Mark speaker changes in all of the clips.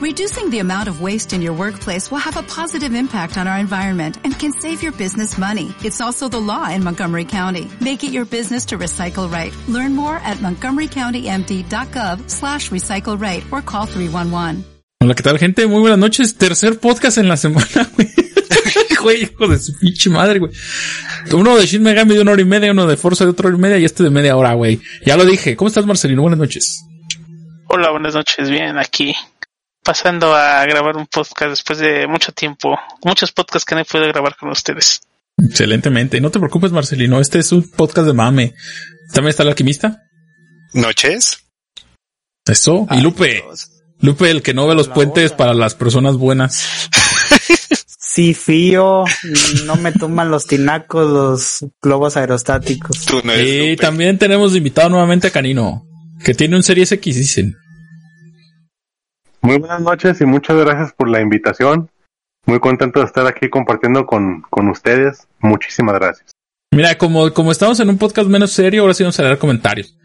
Speaker 1: Reducing the amount of waste in your workplace will have a positive impact on our environment and can save your business money. It's also the law in Montgomery County. Make it your business to recycle right. Learn more at montgomerycountymd.gov slash recycle right or call 311.
Speaker 2: Hola, ¿qué tal gente? Muy buenas noches. Tercer podcast en la semana, güey. güey, hijo de su pinche madre, güey. Uno de Shin Megami de una hora y media, uno de Forza de otra hora y media y este de media hora, güey. Ya lo dije. ¿Cómo estás, Marcelino? Buenas noches.
Speaker 3: Hola, buenas noches. Bien, aquí. Pasando a grabar un podcast después de mucho tiempo. Muchos podcasts que no he podido grabar con ustedes.
Speaker 2: Excelentemente. No te preocupes, Marcelino. Este es un podcast de mame. ¿También está el alquimista?
Speaker 4: Noches.
Speaker 2: Eso. y Lupe. Lupe, el que no ve los puentes para las personas buenas.
Speaker 5: Sí, fío, no me toman los tinacos, los globos aerostáticos.
Speaker 2: y también tenemos invitado nuevamente a Canino, que tiene un Series X, dicen.
Speaker 6: Muy buenas noches y muchas gracias por la invitación. Muy contento de estar aquí compartiendo con, con ustedes. Muchísimas gracias.
Speaker 2: Mira, como, como estamos en un podcast menos serio, ahora sí vamos a leer comentarios.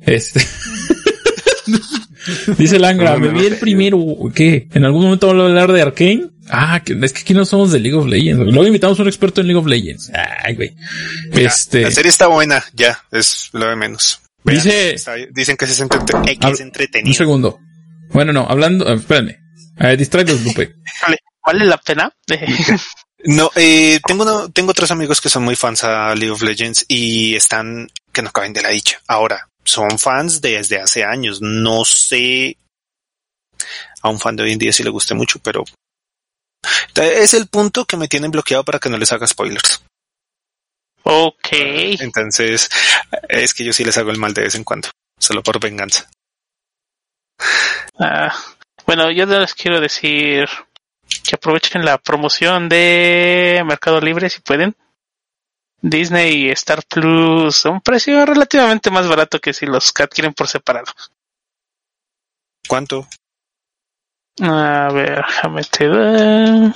Speaker 2: Este. Dice Langra, me vi el primero. ¿Qué? ¿En algún momento vamos a hablar de Arkane? Ah, es que aquí no somos de League of Legends. Luego invitamos a un experto en League of Legends. Ay, güey. Este.
Speaker 4: La serie está buena, ya, es lo de menos.
Speaker 2: Dice.
Speaker 4: dicen que es, entretenido.
Speaker 2: Un segundo. Bueno, no, hablando, espérame. A ver, Lupe.
Speaker 3: Vale, ¿Vale la pena?
Speaker 4: no, eh, tengo, no, tengo otros amigos que son muy fans a League of Legends y están que no caben de la dicha. Ahora, son fans desde hace años. No sé a un fan de hoy en día si le guste mucho, pero es el punto que me tienen bloqueado para que no les haga spoilers.
Speaker 3: Ok.
Speaker 4: Entonces, es que yo sí les hago el mal de vez en cuando, solo por venganza.
Speaker 3: Ah, bueno, yo les quiero decir que aprovechen la promoción de Mercado Libre si pueden. Disney y Star Plus a un precio relativamente más barato que si los adquieren por separado.
Speaker 4: ¿Cuánto?
Speaker 3: A ver, déjame te da.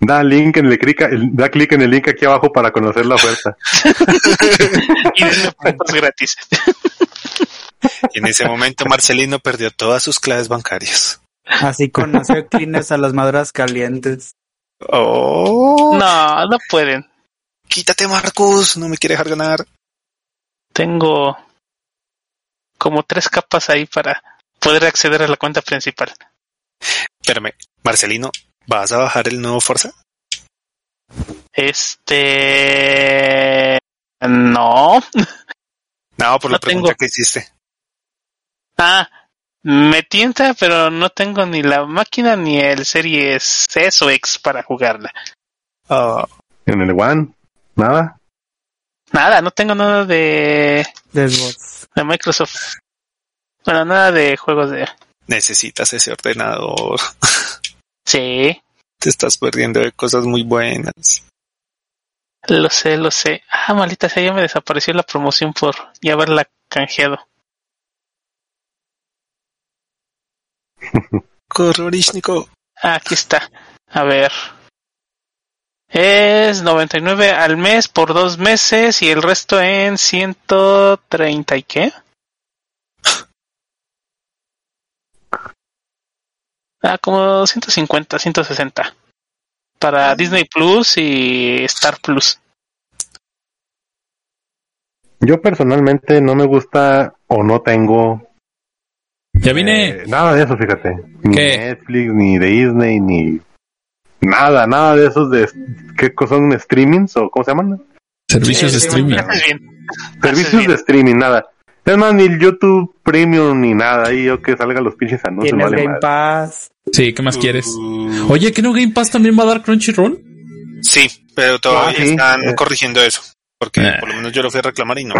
Speaker 6: Da link en el clic, da clic en el link aquí abajo para conocer la oferta.
Speaker 3: y denme gratis.
Speaker 4: Y en ese momento Marcelino perdió todas sus claves bancarias.
Speaker 5: Así conoció clines a las madras calientes.
Speaker 3: Oh. No, no pueden.
Speaker 4: Quítate, Marcus, no me quiere dejar ganar.
Speaker 3: Tengo como tres capas ahí para poder acceder a la cuenta principal.
Speaker 4: Espérame, Marcelino, ¿vas a bajar el nuevo Forza?
Speaker 3: Este. No.
Speaker 4: No, por la pregunta que hiciste.
Speaker 3: Ah, me tienta, pero no tengo ni la máquina ni el Series S o X para jugarla.
Speaker 6: Oh. ¿En el One? ¿Nada?
Speaker 3: Nada, no tengo nada de...
Speaker 5: De,
Speaker 3: de Microsoft. Bueno, nada de juegos de...
Speaker 4: Necesitas ese ordenador.
Speaker 3: Sí.
Speaker 4: Te estás perdiendo de cosas muy buenas.
Speaker 3: Lo sé, lo sé. Ah, maldita sea, ya me desapareció la promoción por ya haberla canjeado.
Speaker 4: Corrorishnico.
Speaker 3: Ah, aquí está. A ver. Es 99 al mes por dos meses y el resto en 130 y qué? Ah, como 150, 160. Para Disney Plus y Star Plus.
Speaker 6: Yo personalmente no me gusta o no tengo.
Speaker 2: Ya vine.
Speaker 6: Eh, nada de eso, fíjate. Ni Netflix, ni Disney, ni Nada, nada de esos de qué son streamings o cómo se llaman?
Speaker 2: Servicios de streaming.
Speaker 6: Servicios de streaming, nada. Es más, ni el YouTube Premium ni nada. Ahí yo que salga los pinches anuncios.
Speaker 5: Tienes Game Pass.
Speaker 2: Sí, ¿qué más quieres? Oye, ¿que no Game Pass también va a dar Crunchyroll?
Speaker 4: Sí, pero todavía ah, están eh. corrigiendo eso. Porque eh. por lo menos yo lo fui a reclamar y no.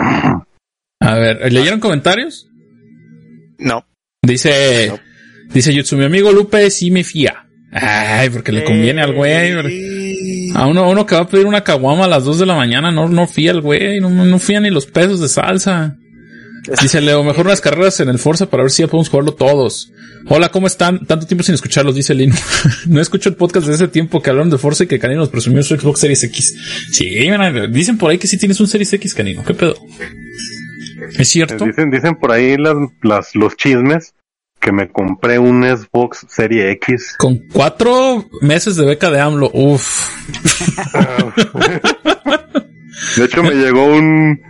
Speaker 2: A ver, ¿leyeron comentarios?
Speaker 4: No.
Speaker 2: Dice, dice YouTube, mi amigo Lupe sí me fía. Ay, porque le conviene al güey. A uno, uno que va a pedir una caguama a las 2 de la mañana, no, no fía el güey, no, no fía ni los pesos de salsa. Dice Leo, mejor unas carreras en el Forza para ver si ya podemos jugarlo todos. Hola, ¿cómo están? Tanto tiempo sin escucharlos, dice Lino. no escucho el podcast de ese tiempo que hablaron de Forza y que Canino nos presumió su Xbox Series X. Sí, dicen por ahí que sí tienes un Series X, Canino. ¿Qué pedo? ¿Es cierto?
Speaker 6: Dicen, dicen por ahí las, las, los chismes que me compré un Xbox Serie X.
Speaker 2: Con cuatro meses de beca de AMLO, uff.
Speaker 6: de hecho, me llegó un.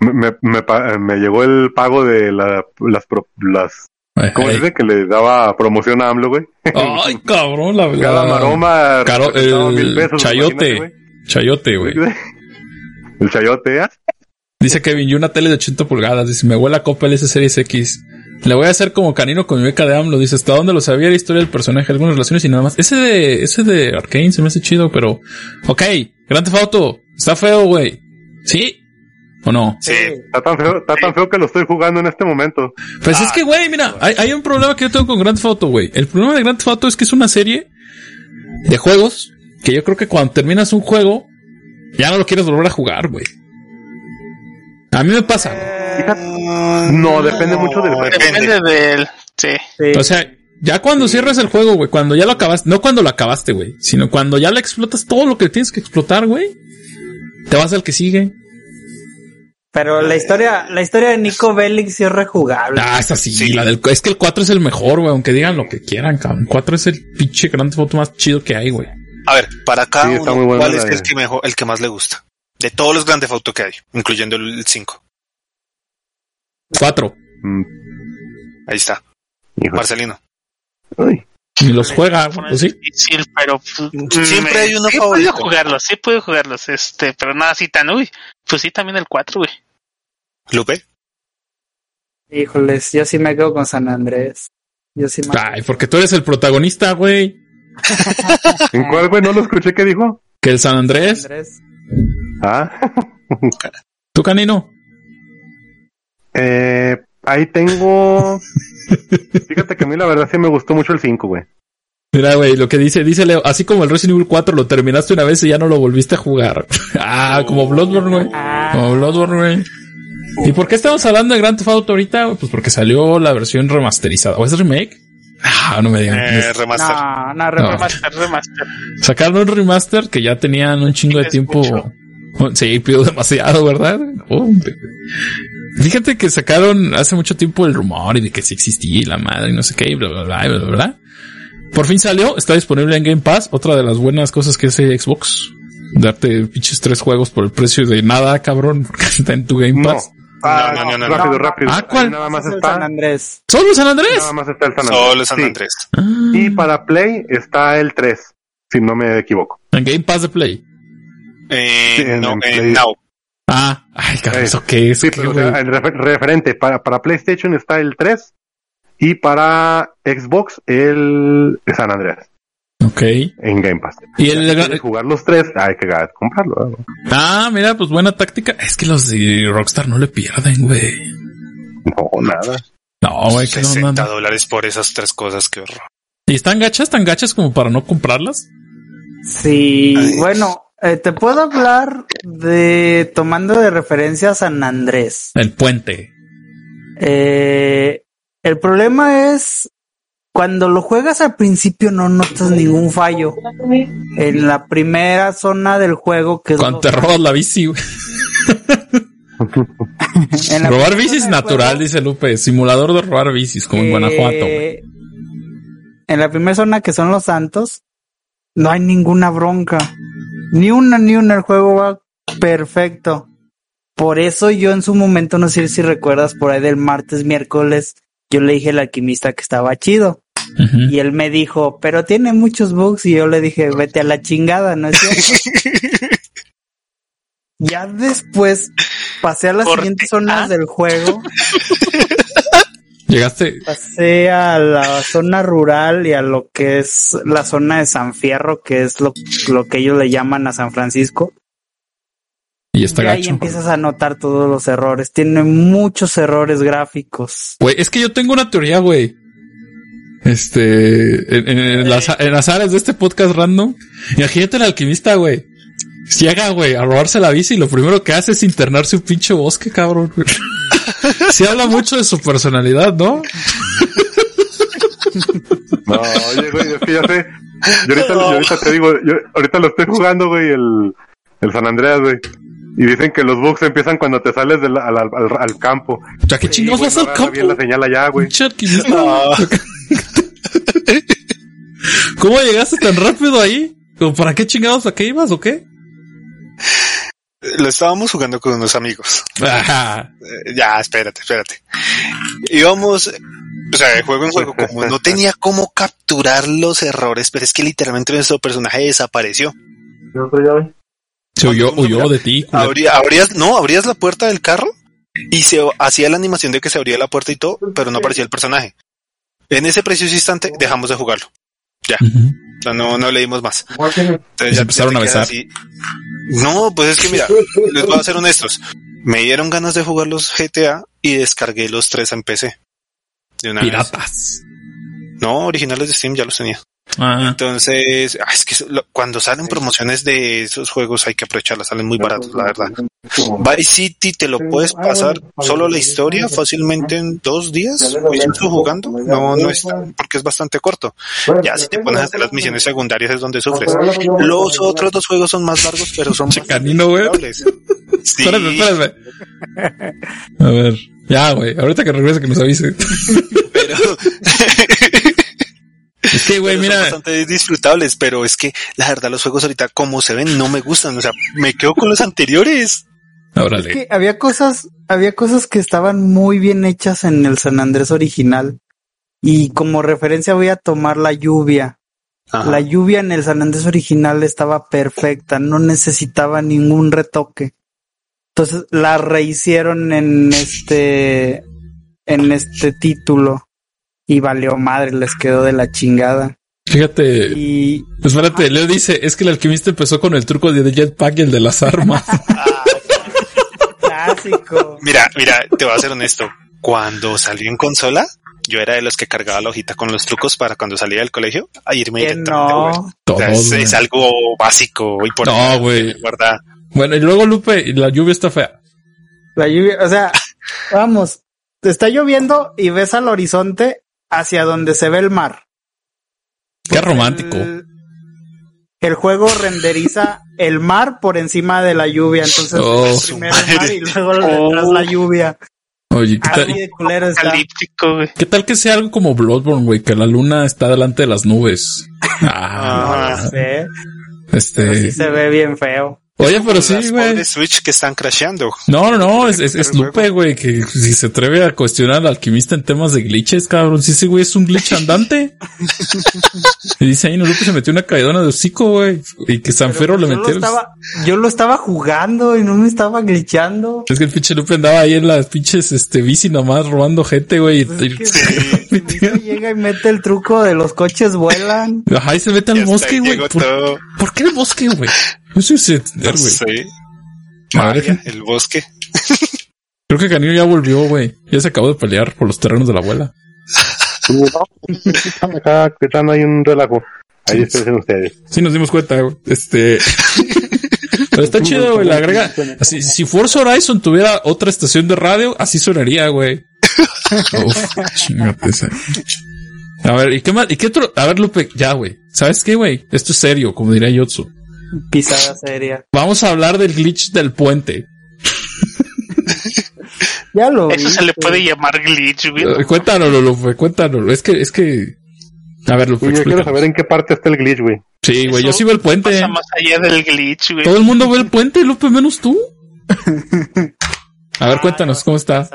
Speaker 6: Me, me, me, llegó el pago de la, las, las ¿Cómo dice que le daba promoción a AMLO, güey?
Speaker 2: Ay, cabrón, la
Speaker 6: verdad. Cada maroma.
Speaker 2: Caro, el pesos, chayote. Chayote, güey.
Speaker 6: El chayote, ¿eh?
Speaker 2: Dice Kevin, y una tele de 80 pulgadas. Dice, me huele a Copa LS Series X. Le voy a hacer como canino con mi beca de AMLO. Dice, ¿hasta dónde lo sabía la historia del personaje? Algunas relaciones y nada más. Ese de, ese de Arkane se me hace chido, pero... Ok, grande foto. Está feo, güey. ¿Sí? ¿O no?
Speaker 6: Sí. Está tan feo, está tan feo que lo estoy jugando en este momento.
Speaker 2: Pues es que, güey, mira, hay, hay, un problema que yo tengo con Grand Photo, güey. El problema de Grand Photo es que es una serie de juegos que yo creo que cuando terminas un juego, ya no lo quieres volver a jugar, güey. A mí me pasa.
Speaker 6: no, depende mucho del
Speaker 3: juego. Depende del. Sí.
Speaker 2: O sea, ya cuando cierras el juego, güey, cuando ya lo acabaste, no cuando lo acabaste, güey, sino cuando ya le explotas todo lo que tienes que explotar, güey, te vas al que sigue.
Speaker 5: Pero la historia, la historia de Nico Bellic sí es rejugable.
Speaker 2: Ah, es así, la del, es que el 4 es el mejor, güey, aunque digan lo que quieran, cabrón. El 4 es el pinche grande foto más chido que hay, güey.
Speaker 4: A ver, para cada uno, ¿cuál es el que mejor, el que más le gusta? De todos los grandes fotos que hay, incluyendo el 5.
Speaker 2: 4.
Speaker 6: Mm.
Speaker 4: Ahí está. Marcelino.
Speaker 2: Y los juega, sí.
Speaker 3: Sí, pero
Speaker 4: siempre hay uno
Speaker 3: sí favorito. puedo jugarlos, sí puedo jugarlos, este, pero nada así tan, uy, pues sí, también el 4, güey.
Speaker 4: Lupe.
Speaker 5: Híjoles, yo sí me quedo con San Andrés. Yo sí
Speaker 2: me... Ay, porque tú eres el protagonista, güey.
Speaker 6: ¿En cuál, güey? No lo escuché, ¿qué dijo?
Speaker 2: Que el San Andrés. San Andrés.
Speaker 6: Ah.
Speaker 2: ¿Tú, Canino?
Speaker 6: Eh, ahí tengo. Fíjate que a mí la verdad sí me gustó mucho el 5, güey.
Speaker 2: Mira, güey, lo que dice, dice Leo, así como el Resident Evil 4 lo terminaste una vez y ya no lo volviste a jugar. ah, como Bloodborne, güey. Como Bloodborne, güey. ¿Y por qué estamos hablando de Grand Theft Auto ahorita? Pues porque salió la versión remasterizada. ¿O es remake? Ah, no me digan.
Speaker 4: Eh, remaster.
Speaker 3: No, no, remaster, remaster.
Speaker 2: Sacaron un remaster que ya tenían un chingo de tiempo. Sí, pido demasiado, ¿verdad? Oh, fíjate que sacaron hace mucho tiempo el rumor y de que sí existía la madre y no sé qué, y bla, bla, bla, bla, bla. Por fin salió, está disponible en Game Pass. Otra de las buenas cosas que hace Xbox. Darte pinches tres juegos por el precio de nada, cabrón, porque está en tu Game Pass.
Speaker 6: Ah, no, no, no, rápido, rápido.
Speaker 2: Ah, ¿cuál?
Speaker 6: Nada más está
Speaker 5: San Andrés.
Speaker 2: ¿Solo San Andrés?
Speaker 6: Nada más está el San Andrés.
Speaker 4: Solo San Andrés.
Speaker 2: Ah.
Speaker 6: Y para Play está el 3, si no me equivoco.
Speaker 2: En Game Pass de Play.
Speaker 4: Eh, no,
Speaker 6: en.
Speaker 4: Now.
Speaker 2: Ah, ay, cabrón, ¿eso qué es?
Speaker 6: Sí,
Speaker 2: ¿Qué,
Speaker 6: pero o sea,
Speaker 2: güey?
Speaker 6: el refer- referente para, para PlayStation está el 3 y para Xbox el San Andrés
Speaker 2: ok.
Speaker 6: en Game Pass.
Speaker 2: Y el,
Speaker 6: Si quieres jugar los tres, hay que comprarlo. ¿no?
Speaker 2: ah, mira, pues buena táctica. Es que los de Rockstar no le pierden, güey.
Speaker 6: No, nada.
Speaker 2: No, güey, que no,
Speaker 4: 60
Speaker 2: no, no.
Speaker 4: dólares por esas tres cosas, qué horror.
Speaker 2: ¿Y están gachas, tan gachas como para no comprarlas?
Speaker 5: Sí,
Speaker 4: Ay.
Speaker 5: bueno, eh, te puedo hablar de tomando de referencia a San Andrés.
Speaker 2: El puente.
Speaker 5: Eh, el problema es cuando lo juegas al principio no notas ningún fallo. En la primera zona del juego que
Speaker 2: Cuando te robas la bici, Robar bicis natural,
Speaker 5: juego,
Speaker 2: dice Lupe. Simulador de robar bicis, como en
Speaker 5: eh,
Speaker 2: Guanajuato, güey.
Speaker 5: En la primera zona que son los santos, no hay ninguna bronca. Ni una, ni una. El juego va perfecto. Por eso yo en su momento, no sé si recuerdas, por ahí del martes, miércoles, yo le dije al alquimista que estaba chido. Y él me dijo, pero tiene muchos bugs. Y yo le dije, vete a la chingada, ¿no es cierto? ya después pasé a las siguientes
Speaker 3: A.
Speaker 5: zonas del juego.
Speaker 2: Llegaste.
Speaker 5: Pasé a la zona rural y a lo que es la zona de San Fierro, que es lo, lo que ellos le llaman a San Francisco.
Speaker 2: Y está
Speaker 5: y ahí empiezas a notar todos los errores. Tiene muchos errores gráficos.
Speaker 2: Güey, es que yo tengo una teoría, güey. Este, en, en- en las, en las áreas de este podcast random. Imagínate el alquimista, güey. Llega, güey, a robarse la bici y lo primero que hace es internarse un pinche bosque, cabrón. Se habla mucho de su personalidad, ¿no?
Speaker 6: No, oye, güey, es que ya sé. Yo ahorita, yo ahorita te digo, yo ahorita lo estoy jugando, güey, el, el San Andreas, güey. Y dicen que los bugs empiezan cuando te sales del, al, al, al, campo.
Speaker 2: Sea, ¿qué chingados vas al campo?
Speaker 6: Bien la señal allá, güey.
Speaker 2: ¿Cómo llegaste tan rápido ahí? ¿Para qué chingados a qué ibas o qué?
Speaker 4: Lo estábamos jugando con unos amigos. Eh, ya, espérate, espérate. Íbamos, o sea, de juego en juego, como no tenía cómo capturar los errores, pero es que literalmente nuestro personaje desapareció.
Speaker 2: Se huyó, huyó de ti.
Speaker 4: abrías, no, abrías la puerta del carro y se hacía la animación de que se abría la puerta y todo, pero no aparecía el personaje. En ese preciso instante dejamos de jugarlo. Ya. no, no leímos más.
Speaker 2: Entonces ya empezaron a besar.
Speaker 4: No, pues es que mira, les voy a ser honestos. Me dieron ganas de jugar los GTA y descargué los tres en PC.
Speaker 2: De una Piratas.
Speaker 4: No, originales de Steam ya los tenía. Ah. Entonces, ah, es que cuando salen promociones de esos juegos hay que aprovecharlas, salen muy baratos, la verdad. Vice City te lo puedes pasar solo la historia fácilmente en dos días, jugando, no, no es porque es bastante corto. Ya si te pones a hacer las misiones secundarias es donde sufres. Los otros dos juegos son más largos, pero son más
Speaker 2: güey. Espérame, espérame. A ver, ya, güey, ahorita que regrese que nos avise. Pero es que, güey, mira.
Speaker 4: Son bastante disfrutables, pero es que la verdad los juegos ahorita como se ven no me gustan. O sea, me quedo con los anteriores.
Speaker 5: Es que había cosas, había cosas que estaban muy bien hechas en el San Andrés original. Y como referencia voy a tomar la lluvia. La lluvia en el San Andrés original estaba perfecta, no necesitaba ningún retoque. Entonces la rehicieron en este, en este título y valió madre, les quedó de la chingada.
Speaker 2: Fíjate. Y... Pues espérate, Leo dice, es que el alquimista empezó con el truco de Jetpack y el de las armas.
Speaker 5: Clásico.
Speaker 4: Mira, mira, te voy a ser honesto. Cuando salió en consola, yo era de los que cargaba la hojita con los trucos para cuando salía del colegio a irme directamente. No. es, algo básico y por
Speaker 2: No, güey. Bueno, y luego Lupe, la lluvia está fea.
Speaker 5: La lluvia, o sea, vamos, está lloviendo y ves al horizonte hacia donde se ve el mar.
Speaker 2: Qué romántico.
Speaker 5: El, juego renderiza el mar por encima de la lluvia, entonces oh, primero el mar y luego detrás la lluvia.
Speaker 2: Oye, ¿qué tal? ¿Qué tal que sea algo como Bloodborne, güey? Que la luna está delante de las nubes.
Speaker 5: Ah, no sé.
Speaker 2: Este.
Speaker 5: se ve bien feo.
Speaker 2: Oye, pero sí, güey.
Speaker 4: de Switch que están crasheando.
Speaker 2: No, no, no, es, es, Lupe, güey, que si se atreve a cuestionar al alquimista en temas de glitches, cabrón. Si ese güey es un glitch andante. y dice ahí, no, Lupe se metió una caidona de hocico, güey. Y que Sanfero le metió.
Speaker 5: yo lo estaba jugando y no me estaba glitchando.
Speaker 2: Es que el pinche Lupe andaba ahí en las pinches, este, bici nomás robando gente, güey.
Speaker 5: Pues llega y mete el truco de los coches vuelan.
Speaker 2: Ajá, y se mete al bosque, güey. ¿Por, ¿Por qué el bosque, güey? No sé
Speaker 4: el bosque.
Speaker 2: Creo que Canillo ya volvió, güey. Ya se acabó de pelear por los terrenos de la abuela.
Speaker 6: Acá, están hay un relajo. Ahí están ustedes.
Speaker 2: Sí, nos dimos cuenta, güey. Este. Pero está chido, güey. La agrega. Así, si Forza Horizon tuviera otra estación de radio, así sonaría, güey. Uf, chingate A ver, ¿y qué más? ¿Y qué otro? A ver, Lupe, ya, güey. ¿Sabes qué, güey? Esto es serio, como diría Yotsu.
Speaker 5: Pisada seria.
Speaker 2: Vamos a hablar del glitch del puente.
Speaker 5: ya lo
Speaker 3: Eso se le puede llamar glitch, güey.
Speaker 2: Uh, cuéntanoslo, Lupe, cuéntanoslo. Es que, es que. A ver, Lupe.
Speaker 6: Yo quiero saber en qué parte está el glitch, güey.
Speaker 2: Sí, güey, yo sí veo el puente.
Speaker 3: Pasa más allá del glitch, güey.
Speaker 2: Todo el mundo ve el puente, Lupe, menos tú. A ver, cuéntanos, ¿cómo está?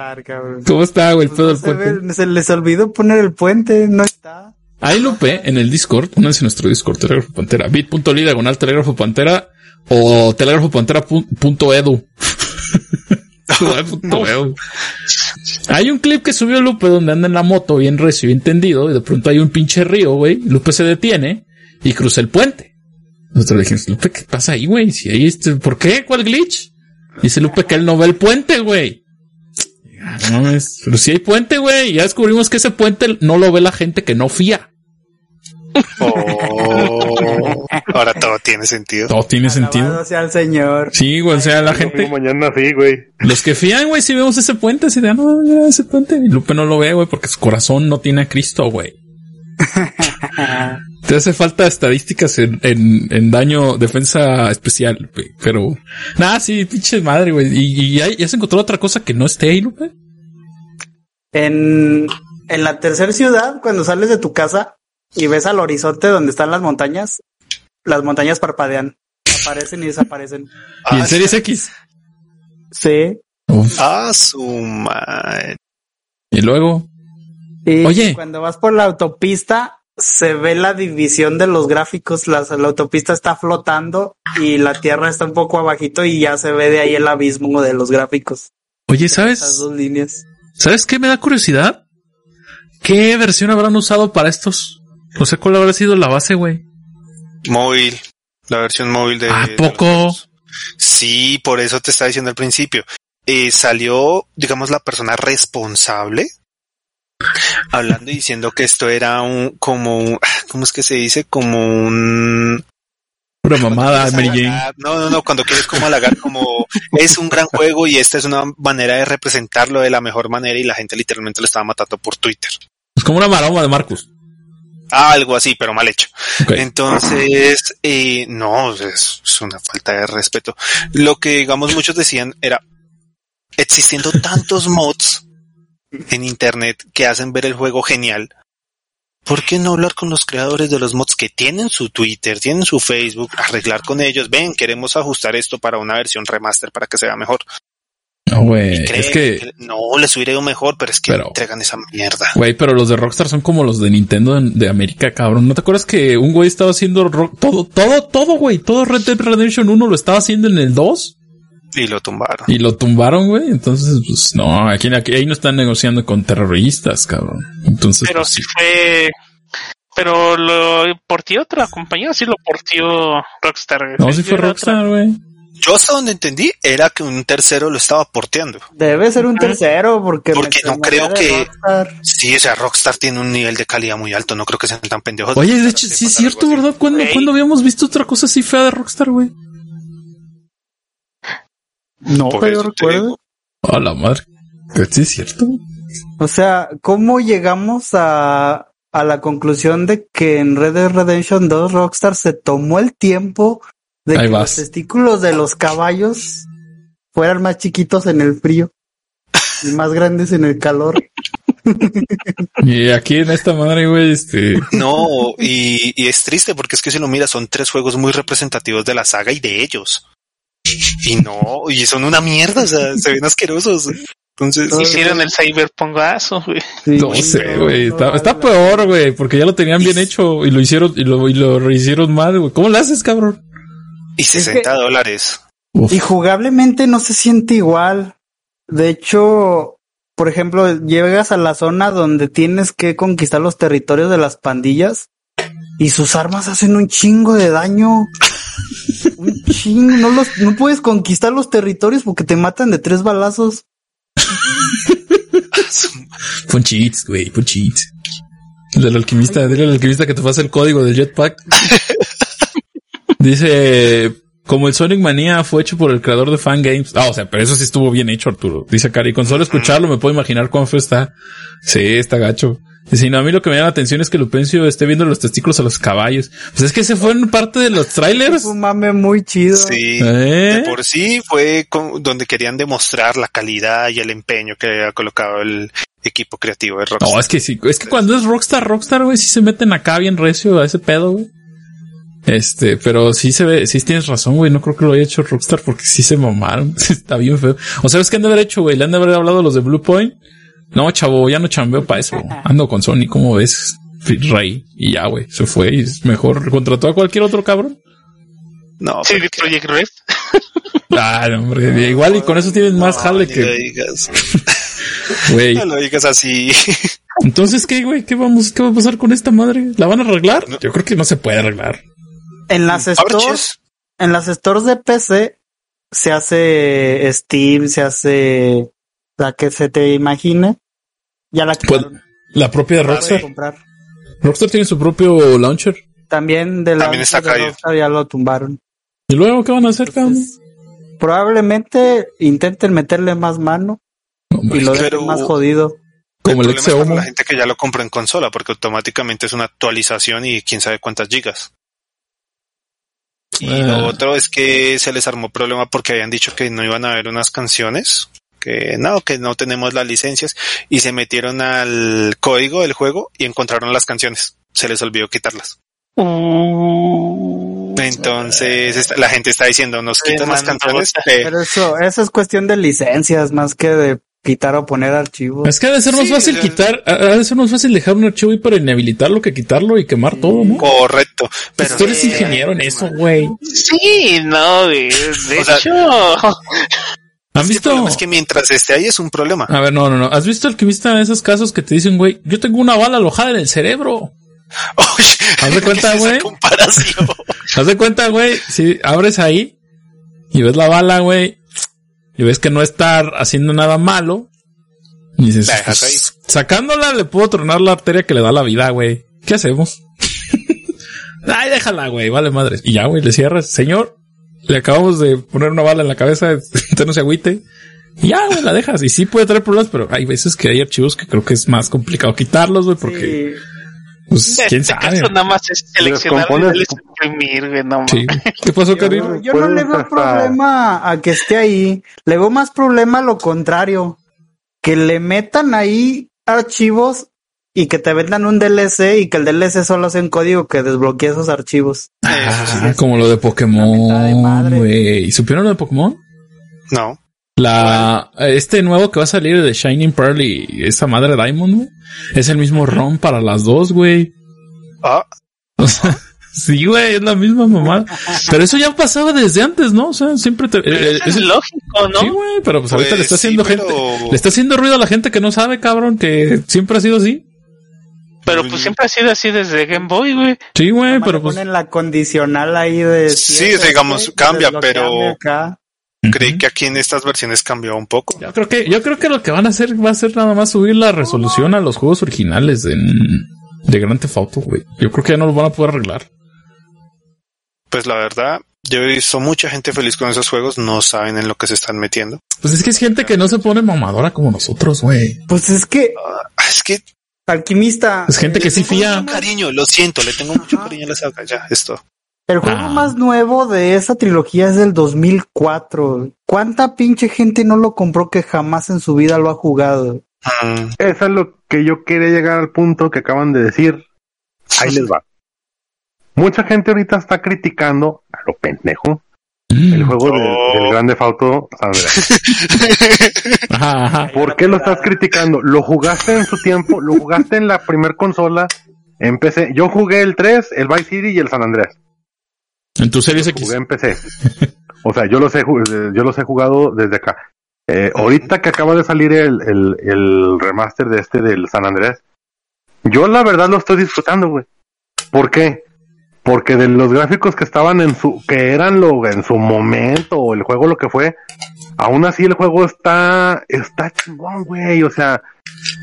Speaker 2: ¿Cómo está, güey, el pedo del puente?
Speaker 5: se les olvidó poner el puente, no está.
Speaker 2: Ahí Lupe en el Discord, únanse a nuestro Discord, Telégrafo Pantera, bit.ly diagonal Telégrafo Pantera o telégrafopantera.edu. hay un clip que subió Lupe donde anda en la moto bien recio y entendido y de pronto hay un pinche río, güey. Lupe se detiene y cruza el puente. Nosotros le dijimos, Lupe, ¿qué pasa ahí, güey? Si ahí este, ¿por qué? ¿Cuál glitch? Dice Lupe que él no ve el puente, güey. No, pero si hay puente, güey. Ya descubrimos que ese puente no lo ve la gente que no fía.
Speaker 4: Oh, ahora todo tiene sentido.
Speaker 2: Todo tiene sentido.
Speaker 5: sea el Señor.
Speaker 2: Sí, güey, o sea, la gente.
Speaker 6: Mañana sí, güey.
Speaker 2: Los que fían, güey, si vemos ese puente, si de, no, mira ese puente. Y Lupe no lo ve, güey, porque su corazón no tiene a Cristo, güey. Te hace falta estadísticas en, en, daño, defensa especial, Pero, nada, sí, pinche madre, güey. ¿Y, y, has encontrado otra cosa que no esté ahí, Lupe?
Speaker 5: En, en la tercera ciudad, cuando sales de tu casa y ves al horizonte donde están las montañas, las montañas parpadean, aparecen y desaparecen.
Speaker 2: ¿Y en Series X?
Speaker 5: Sí.
Speaker 4: Ah, su madre.
Speaker 2: Y luego.
Speaker 5: Oye. Cuando vas por la autopista, se ve la división de los gráficos. La, la, autopista está flotando y la tierra está un poco abajito y ya se ve de ahí el abismo de los gráficos.
Speaker 2: Oye, ¿sabes?
Speaker 5: Esas dos líneas.
Speaker 2: ¿Sabes qué me da curiosidad? ¿Qué versión habrán usado para estos? No sé cuál habrá sido la base, güey.
Speaker 4: Móvil. La versión móvil de.
Speaker 2: ¿A poco?
Speaker 4: sí, por eso te estaba diciendo al principio. Eh, salió, digamos, la persona responsable hablando y diciendo que esto era un, como un, ¿cómo es que se dice? Como un,
Speaker 2: mamada, Mary
Speaker 4: No, no, no, cuando quieres como halagar, como es un gran juego y esta es una manera de representarlo de la mejor manera y la gente literalmente lo estaba matando por Twitter.
Speaker 2: Es como una maroma de Marcus.
Speaker 4: algo así, pero mal hecho. Entonces, eh, no, es, es, una falta de respeto. Lo que, digamos, muchos decían era, existiendo tantos mods en internet que hacen ver el juego genial, ¿por qué no hablar con los creadores de los mods que tienen su Twitter, tienen su Facebook, arreglar con ellos? Ven, queremos ajustar esto para una versión remaster para que sea mejor.
Speaker 2: No, güey. Es que...
Speaker 4: No, les hubiera ido mejor, pero es que entregan esa mierda.
Speaker 2: Güey, pero los de Rockstar son como los de Nintendo de, América, cabrón. ¿No te acuerdas que un güey estaba haciendo todo, todo, todo, güey? Todo Red Dead Redemption 1 lo estaba haciendo en el 2?
Speaker 4: Y lo tumbaron.
Speaker 2: Y lo tumbaron, güey. Entonces, pues no, aquí, aquí ahí no están negociando con terroristas, cabrón. Entonces,
Speaker 3: pero
Speaker 2: pues,
Speaker 3: sí fue. Pero lo portió otra compañía, sí lo portió Rockstar.
Speaker 2: No, sí fue Rockstar, güey.
Speaker 4: Yo hasta donde entendí era que un tercero lo estaba porteando.
Speaker 5: Debe ser un tercero porque
Speaker 4: porque no creo que sí, o sea, Rockstar tiene un nivel de calidad muy alto, no creo que sean tan pendejos.
Speaker 2: Oye, de hecho, sí es cierto, ¿verdad? ¿Cuándo, ¿Cuándo habíamos visto otra cosa así fea de Rockstar, güey?
Speaker 5: No, pero recuerdo.
Speaker 2: A la madre. Sí, es cierto.
Speaker 5: O sea, ¿cómo llegamos a, a la conclusión de que en Red Dead Redemption 2 Rockstar se tomó el tiempo de que los testículos de los caballos fueran más chiquitos en el frío y más grandes en el calor?
Speaker 2: y aquí en esta madre, güey, este.
Speaker 4: No, y, y, es triste porque es que si lo miras, son tres juegos muy representativos de la saga y de ellos. Y no, y son una mierda, o sea, se ven asquerosos. Entonces,
Speaker 3: hicieron el cyberpongazo, güey.
Speaker 2: no sé, güey. está, peor, güey, porque ya lo tenían bien hecho y lo hicieron y lo, y lo rehicieron mal, güey. ¿Cómo lo haces, cabrón?
Speaker 4: Y 60 dólares.
Speaker 5: Y jugablemente no se siente igual. De hecho, por ejemplo, llegas a la zona donde tienes que conquistar los territorios de las pandillas y sus armas hacen un chingo de daño. Un chingo, no los, no puedes conquistar los territorios porque te matan de tres balazos.
Speaker 2: Pon cheats, güey, pon cheats. Del alquimista, dile al alquimista que te pasa el código del jetpack. Dice, como el Sonic Mania fue hecho por el creador de Fan Games. Ah, o sea, pero eso sí estuvo bien hecho, Arturo. Dice Cari, con solo escucharlo me puedo imaginar cuán feo está. Sí, está gacho. Dice, no, a mí lo que me llama la atención es que Lupencio esté viendo los testículos a los caballos. Pues es que se fue en parte de los trailers.
Speaker 5: Un mame muy chido.
Speaker 4: Sí. ¿Eh? por sí fue donde querían demostrar la calidad y el empeño que había colocado el equipo creativo de Rockstar.
Speaker 2: No, es que sí, es que cuando es Rockstar, Rockstar, güey, sí se meten acá bien recio a ese pedo, güey. Este, pero sí se ve, sí tienes razón, güey. No creo que lo haya hecho Rockstar porque sí se mamaron. Está bien feo. O sabes qué han de haber hecho, güey. Le han de haber hablado a los de Blue Point no, chavo, ya no chambeo para eso. Ando con Sony, ¿cómo ves? Rey. Y ya, güey, se fue y es mejor. ¿Contrató a cualquier otro cabrón?
Speaker 4: No.
Speaker 3: Sí, Project Red.
Speaker 2: Ah, hombre, igual y con eso tienes más jale que.
Speaker 4: Lo digas. Güey. No lo digas así.
Speaker 2: Entonces, ¿qué, güey? ¿Qué vamos, qué va a pasar con esta madre? ¿La van a arreglar? Yo creo que no se puede arreglar.
Speaker 5: En las stores, en las stores de PC se hace Steam, se hace la que se te imagine, ya la
Speaker 2: pues, la propia de Rockstar. Rockstar tiene su propio launcher.
Speaker 5: También de la
Speaker 4: También está
Speaker 5: Rockstar ya lo tumbaron.
Speaker 2: ¿Y luego qué van a hacer,
Speaker 5: Probablemente intenten meterle más mano y lo dejen más jodido.
Speaker 2: Como el, el
Speaker 4: la gente que ya lo compra en consola, porque automáticamente es una actualización y quién sabe cuántas gigas. Y lo otro es que se les armó problema porque habían dicho que no iban a haber unas canciones, que no, que no tenemos las licencias, y se metieron al código del juego y encontraron las canciones. Se les olvidó quitarlas. Uh. Entonces la gente está diciendo, nos quitan las canciones.
Speaker 5: Pero eso, eso es cuestión de licencias más que de quitar o poner archivos.
Speaker 2: Es que ha de ser más fácil quitar, ha de ser más fácil dejar un archivo y para inhabilitarlo que quitarlo y quemar todo, ¿no?
Speaker 4: Correcto.
Speaker 2: Pero tú eres ingeniero en eso, güey.
Speaker 3: Sí, no, de, hecho.
Speaker 2: ¿Han visto?
Speaker 4: Es que mientras esté ahí es un problema.
Speaker 2: A ver, no, no, no. ¿Has visto el que viste en esos casos que te dicen, güey, yo tengo una bala alojada en el cerebro? ¿Haz de cuenta, güey? ¿Haz de cuenta, güey? Si abres ahí y ves la bala, güey, y ves que no está haciendo nada malo, y dices, pues, sacándola le puedo tronar la arteria que le da la vida, güey. ¿Qué hacemos? Ay, déjala, güey, vale madre. Y ya, güey, le cierras. Señor, le acabamos de poner una bala en la cabeza, usted no se agüite. Y ya, güey, la dejas. Y sí puede traer problemas, pero hay veces que hay archivos que creo que es más complicado quitarlos, güey, porque... Pues, quién este sabe.
Speaker 3: nada más es seleccionar y imprimir, güey, no
Speaker 2: sí. ¿Qué pasó, Karim?
Speaker 5: Yo, no le veo problema a que esté ahí. Le veo más problema a lo contrario. Que le metan ahí archivos y que te vendan un DLC y que el DLC solo sea un código que desbloquee esos archivos.
Speaker 2: Ah, como lo de Pokémon, güey. ¿Supieron lo de Pokémon?
Speaker 4: No.
Speaker 2: La, este nuevo que va a salir de Shining Pearl y esa madre Diamond, es el mismo ROM para las dos, güey.
Speaker 4: Ah.
Speaker 2: sí, güey, es la misma mamá. Pero eso ya pasaba desde antes, ¿no? O sea, siempre te,
Speaker 3: eh, es, lógico, ¿no?
Speaker 2: Sí, güey, pero pues, ahorita le está pues haciendo gente, le está haciendo ruido a la gente que no sabe, cabrón, que siempre ha sido así.
Speaker 3: Pero pues siempre ha sido así desde Game Boy, güey.
Speaker 2: Sí, güey, pero pues.
Speaker 5: Ponen la condicional ahí de.
Speaker 4: Sí, digamos, cambia, pero. Creí que aquí en estas versiones cambió un poco.
Speaker 2: Yo creo que, yo creo que lo que van a hacer va a ser nada más subir la resolución a los juegos originales de, de Grand Theft Auto, güey. Yo creo que ya no lo van a poder arreglar.
Speaker 4: Pues la verdad, yo he visto mucha gente feliz con esos juegos, no saben en lo que se están metiendo.
Speaker 2: Pues es que es gente que no se pone mamadora como nosotros, güey.
Speaker 5: Pues es que,
Speaker 4: ah, es que
Speaker 5: alquimista.
Speaker 2: Es gente que sí fía.
Speaker 4: Cariño, lo siento, le tengo mucho cariño a la saga, ya, esto.
Speaker 5: El juego ah. más nuevo de esa trilogía es del 2004. ¿Cuánta pinche gente no lo compró que jamás en su vida lo ha jugado?
Speaker 6: Mm. Eso es lo que yo quería llegar al punto que acaban de decir. Ahí les va. Mucha gente ahorita está criticando a lo pendejo mm. el juego del oh. Grande Fauto ¿Por qué lo estás criticando? Lo jugaste en su tiempo, lo jugaste en la primer consola, empecé, yo jugué el 3, el Vice City y el San Andreas.
Speaker 2: En tu serie X.
Speaker 6: Jugué en PC. o sea, yo los he, yo los he jugado desde acá. Eh, ahorita que acaba de salir el, el, el, remaster de este del San Andrés, yo la verdad lo estoy disfrutando, güey. ¿Por qué? Porque de los gráficos que estaban en su, que eran lo, en su momento, o el juego lo que fue, aún así el juego está, está chingón, güey. O sea,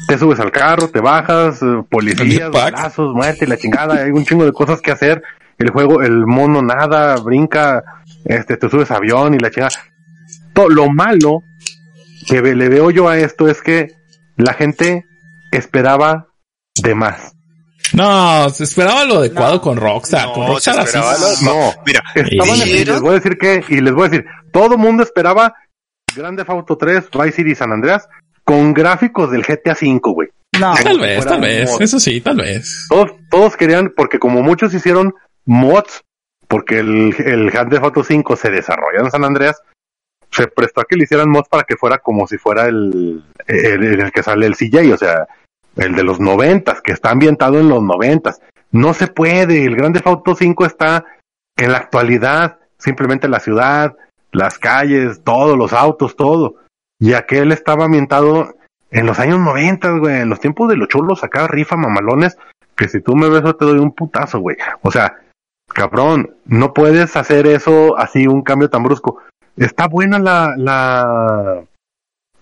Speaker 6: te subes al carro, te bajas, eh, policías, balazos, muerte y la chingada, hay un chingo de cosas que hacer el juego, el mono nada, brinca, este, te subes avión y la chingada. Todo, lo malo que le veo yo a esto es que la gente esperaba de más.
Speaker 2: No, se esperaba lo adecuado con Rockstar. con Rockstar así.
Speaker 6: no, mira, estaban y les voy a decir que, y les voy a decir, todo el mundo esperaba Grande Auto 3, Vice City San Andreas, con gráficos del GTA V, güey.
Speaker 2: No, tal vez, tal vez, eso sí, tal vez.
Speaker 6: Todos, todos querían, porque como muchos hicieron mods, porque el, el Grand Theft Auto 5 se desarrolla en San Andreas, se prestó a que le hicieran mods para que fuera como si fuera el, el, que sale el CJ, o sea, el de los noventas, que está ambientado en los noventas. No se puede, el Grand Theft Auto 5 está en la actualidad, simplemente la ciudad, las calles, todos los autos, todo. Y aquel estaba ambientado en los años 90, güey, en los tiempos de los chulos acá rifa mamalones, que si tú me ves te doy un putazo, güey. O sea, cabrón, no puedes hacer eso así, un cambio tan brusco. Está buena la, la,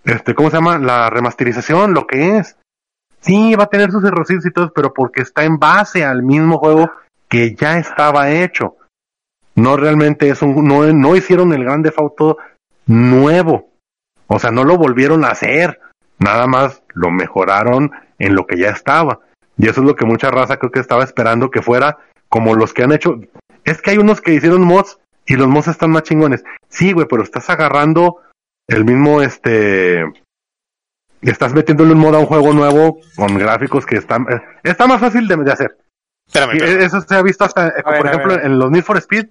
Speaker 6: este, ¿cómo se llama? La remasterización, lo que es. Sí, va a tener sus errorcitos y todo, pero porque está en base al mismo juego que ya estaba hecho. No realmente es un, no, no hicieron el Grande Auto nuevo. O sea, no lo volvieron a hacer. Nada más lo mejoraron en lo que ya estaba. Y eso es lo que mucha raza creo que estaba esperando que fuera como los que han hecho. Es que hay unos que hicieron mods y los mods están más chingones. Sí, güey, pero estás agarrando el mismo, este, estás metiéndole un mod a un juego nuevo con gráficos que están, eh, está más fácil de, de hacer.
Speaker 4: Espérame.
Speaker 6: Eso se ha visto hasta, eh,
Speaker 5: A
Speaker 6: por ejemplo, en los Need for Speed,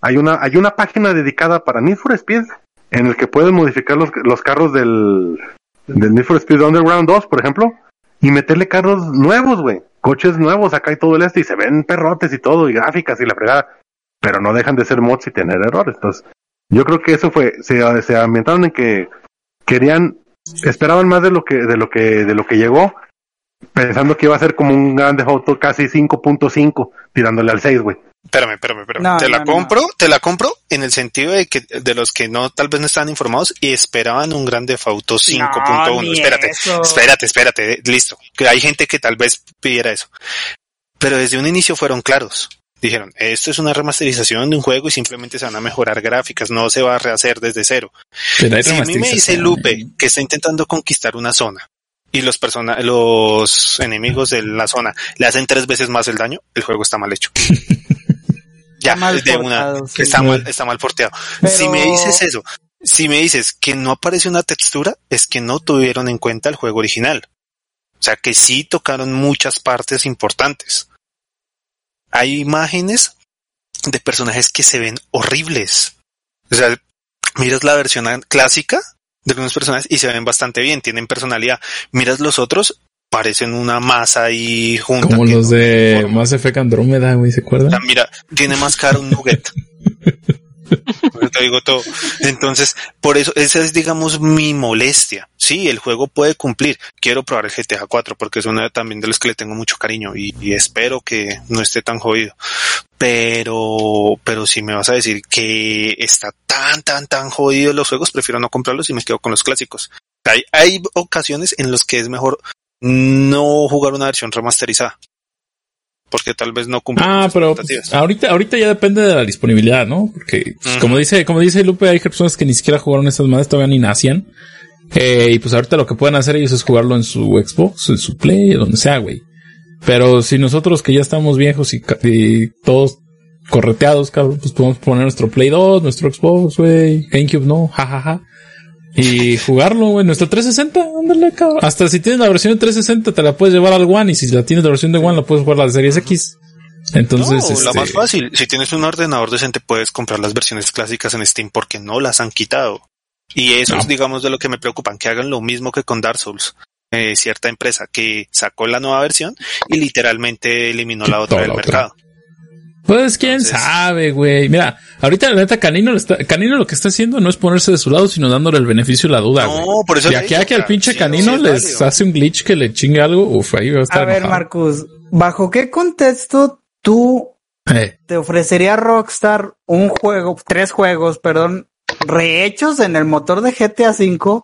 Speaker 6: hay una, hay una página dedicada para Need for Speed en el que puedes modificar los, los carros del, del Need for Speed Underground 2, por ejemplo, y meterle carros nuevos, güey. Coches nuevos acá y todo el este, y se ven perrotes y todo, y gráficas y la fregada. Pero no dejan de ser mods y tener errores. Entonces, yo creo que eso fue, se, se ambientaron en que querían, esperaban más de lo que, de lo que, de lo que llegó, pensando que iba a ser como un grande auto casi 5.5, tirándole al 6, güey.
Speaker 4: Espérame, espérame, espérame.
Speaker 5: No,
Speaker 4: te la
Speaker 5: no, no.
Speaker 4: compro, te la compro en el sentido de que de los que no tal vez no estaban informados y esperaban un grande Auto 5.1.
Speaker 5: ni
Speaker 4: espérate,
Speaker 5: eso.
Speaker 4: espérate, espérate, listo. Que hay gente que tal vez pidiera eso. Pero desde un inicio fueron claros. Dijeron, esto es una remasterización de un juego y simplemente se van a mejorar gráficas, no se va a rehacer desde cero.
Speaker 2: Pero
Speaker 4: Si a mí me dice Lupe
Speaker 2: eh.
Speaker 4: que está intentando conquistar una zona y los persona los enemigos de la zona le hacen tres veces más el daño, el juego está mal hecho. ya,
Speaker 5: mal
Speaker 4: de una,
Speaker 5: sí.
Speaker 4: está mal, está mal porteado.
Speaker 5: Pero-
Speaker 4: Si me dices eso, si me dices que no aparece una textura, es que no tuvieron en cuenta el juego original. O sea que sí tocaron muchas partes importantes. Hay imágenes de personajes que se ven horribles. O sea, miras la versión clásica de algunos personajes y se ven bastante bien, tienen personalidad. Miras los otros, parecen una masa ahí junta.
Speaker 2: Como los
Speaker 4: no
Speaker 2: de. Mass Effect Andrómeda, güey, ¿se acuerdan?
Speaker 4: mira, tiene más cara un nugget. Te digo todo. Entonces, por eso, esa es, digamos, mi molestia. Sí, el juego puede cumplir. Quiero probar el GTA 4 porque es uno también de los que le tengo mucho cariño y, y espero que no esté tan jodido. Pero, pero si me vas a decir que está tan, tan, tan jodido los juegos, prefiero no comprarlos y me quedo con los clásicos. Hay, hay ocasiones en los que es mejor no jugar una versión remasterizada. Porque tal vez no cumple
Speaker 2: Ah, pero ahorita, ahorita ya depende de la disponibilidad, ¿no? Porque, pues, como dice, como dice Lupe, hay personas que ni siquiera jugaron estas madres, todavía ni nacían. Eh, y pues ahorita lo que pueden hacer ellos es jugarlo en su Xbox, en su Play, donde sea, güey. Pero si nosotros que ya estamos viejos y todos correteados, cabrón, pues podemos poner nuestro Play 2, nuestro Xbox, güey, GameCube, no, jajaja. Y jugarlo, güey, nuestro 360, ándale, cabrón. Hasta si tienes la versión de 360 te la puedes llevar al One y si la tienes la versión de One la puedes jugar la de Series X. Entonces,
Speaker 4: no, la
Speaker 2: este,
Speaker 4: más fácil. Si tienes un ordenador decente, puedes comprar las versiones clásicas en Steam porque no las han quitado. Y eso
Speaker 2: No.
Speaker 4: es, digamos, de lo que me preocupan, que hagan lo mismo que con Dark Souls. Eh, cierta empresa que sacó la nueva versión y literalmente eliminó la otra del
Speaker 2: otra. Pues quién
Speaker 4: Entonces-
Speaker 2: sabe, güey. Mira, ahorita la neta Canino, le está, Canino lo que está haciendo no es ponerse de su lado, sino dándole el beneficio de la duda, güey.
Speaker 4: No, por eso te
Speaker 2: aquí a que al pinche
Speaker 4: sí,
Speaker 2: Canino
Speaker 4: sí
Speaker 2: les
Speaker 4: válido.
Speaker 2: hace un glitch que le chingue algo, uf, ahí va a estar
Speaker 5: A ver,
Speaker 2: enojado.
Speaker 5: Marcus, ¿bajo qué contexto tú
Speaker 2: Eh,
Speaker 5: te ofrecería Rockstar un juego, tres juegos, perdón, rehechos en el motor de GTA V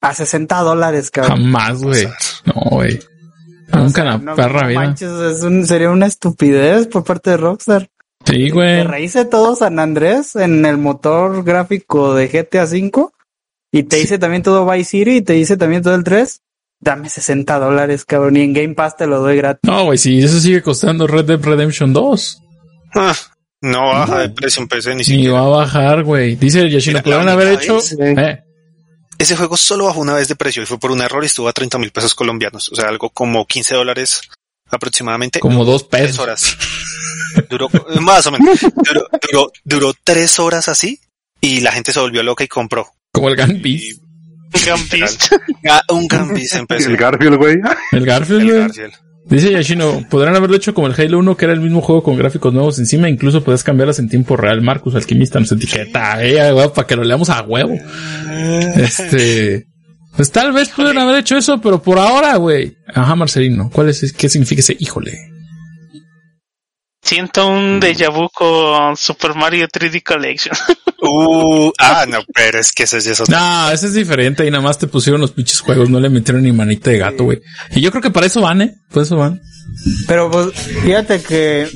Speaker 5: a 60 dólares, cabrón?
Speaker 2: jamás, güey. No, güey. Nunca la
Speaker 5: No,
Speaker 2: perra
Speaker 5: no
Speaker 2: vida.
Speaker 5: manches, es un- sería una estupidez por parte de Rockstar.
Speaker 2: Sí,
Speaker 5: Te
Speaker 2: güey.
Speaker 5: rehice todo San Andrés en el motor gráfico de GTA V y te hice también todo Vice City y te hice también todo el 3. Dame 60 dólares, cabrón, y en Game Pass te lo doy gratis.
Speaker 2: No, güey, si eso sigue costando Red Dead Redemption 2.
Speaker 4: Ah, no baja de precio en PC ni
Speaker 2: Ni
Speaker 4: siquiera.
Speaker 2: va a bajar, güey. Dice Yoshino,
Speaker 4: Mira,
Speaker 2: podrían
Speaker 4: la
Speaker 2: haber
Speaker 4: única
Speaker 2: hecho. Eh,
Speaker 4: Ese juego solo bajó una vez de precio y fue por un error y estuvo a 30 mil pesos colombianos. O sea, algo como 15 dólares aproximadamente.
Speaker 2: como dos
Speaker 4: tres
Speaker 2: pesos.
Speaker 4: horas. Duró, más o menos, duró, duró, duró tres horas así y la gente se volvió loca y compró.
Speaker 2: Como el Beast.
Speaker 3: Gun Beast.
Speaker 4: Ah, un Gambis en
Speaker 6: El
Speaker 4: PC.
Speaker 6: Garfield, güey.
Speaker 2: El Garfield,
Speaker 4: El. Garfield.
Speaker 2: Dice Yashino, podrían haberlo hecho como el Halo 1, que era el mismo juego con gráficos nuevos encima, incluso puedes cambiarlas en tiempo real. Marcus Alquimista nos etiqueta, eh, para que lo leamos a huevo. Este, pues tal vez pudieran haber hecho eso, pero por ahora, güey. Ajá, Marcelino, ¿cuál es, qué significa ese híjole?
Speaker 3: Siento un déjà vu con Super Mario 3D Collection.
Speaker 4: Uh, ah, no, pero es que ese es eso.
Speaker 2: No, ese es diferente y nada más te pusieron los pinches juegos, no le metieron ni manita de gato, güey. Y yo creo que para eso van, eh, por eso van.
Speaker 5: Pero pues, fíjate que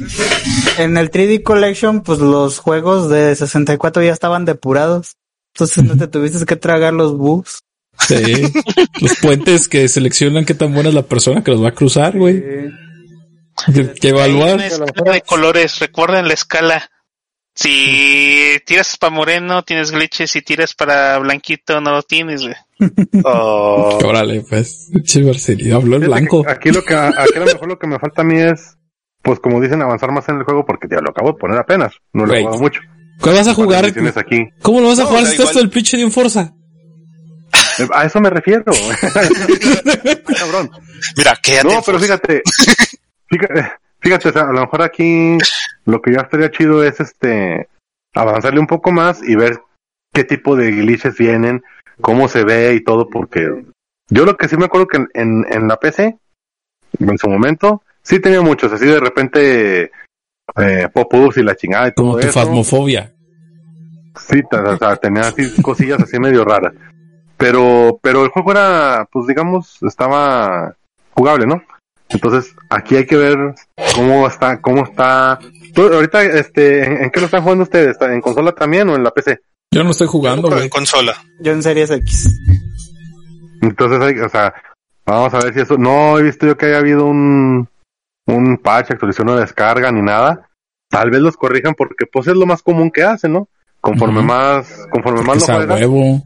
Speaker 5: en el 3D Collection, pues los juegos de 64 ya estaban depurados. Entonces no te tuviste que tragar los bugs.
Speaker 2: Sí. los puentes que seleccionan qué tan buena es la persona que los va a cruzar, güey. Que, que evaluar.
Speaker 3: una escala de colores, recuerden la escala. Si tiras para moreno, tienes glitches. Si tiras para blanquito, no lo tienes, güey.
Speaker 4: Oh,
Speaker 2: Órale, pues. Marcelino, habló el blanco.
Speaker 6: que Aquí lo que aquí a lo mejor lo que me falta a mí es, pues como dicen, avanzar más en el juego porque ya lo acabo de poner apenas. No lo he jugado mucho.
Speaker 2: ¿Cuál vas a jugar?
Speaker 6: Tienes aquí.
Speaker 2: ¿Cómo lo vas a
Speaker 4: No,
Speaker 2: jugar si estás todo el pinche de un Forza?
Speaker 6: Eh, A eso me refiero. Cabrón.
Speaker 4: mira, quédate.
Speaker 6: No, pero fíjate, fíjate, fíjate, o sea, a lo mejor aquí lo que ya estaría chido es este avanzarle un poco más y ver qué tipo de glitches vienen, cómo se ve y todo, porque yo lo que sí me acuerdo que en, en, en la PC, en su momento, sí tenía muchos, así de repente eh, pop-ups y la chingada y todo
Speaker 2: Como tu
Speaker 6: eso.
Speaker 2: fasmofobia.
Speaker 6: Sí, ta- o sea, tenía así cosillas así medio raras. Pero, pero el juego era, pues digamos, estaba jugable, ¿no? Entonces, aquí hay que ver cómo está, cómo está. Tú, ahorita, este, ¿en, en qué lo están jugando ustedes? ¿Está ¿En consola también o en la PC?
Speaker 2: Yo no estoy jugando,
Speaker 4: en consola.
Speaker 5: Yo en Series X.
Speaker 6: Entonces, hay, o sea, vamos a ver si eso. No he visto yo que haya habido un, un patch, actualización o descarga ni nada. Tal vez los corrijan porque, pues, es lo más común que hacen, ¿no? Conforme más, conforme
Speaker 2: Porque
Speaker 6: más lo
Speaker 2: es a
Speaker 6: juegas,
Speaker 2: huevo.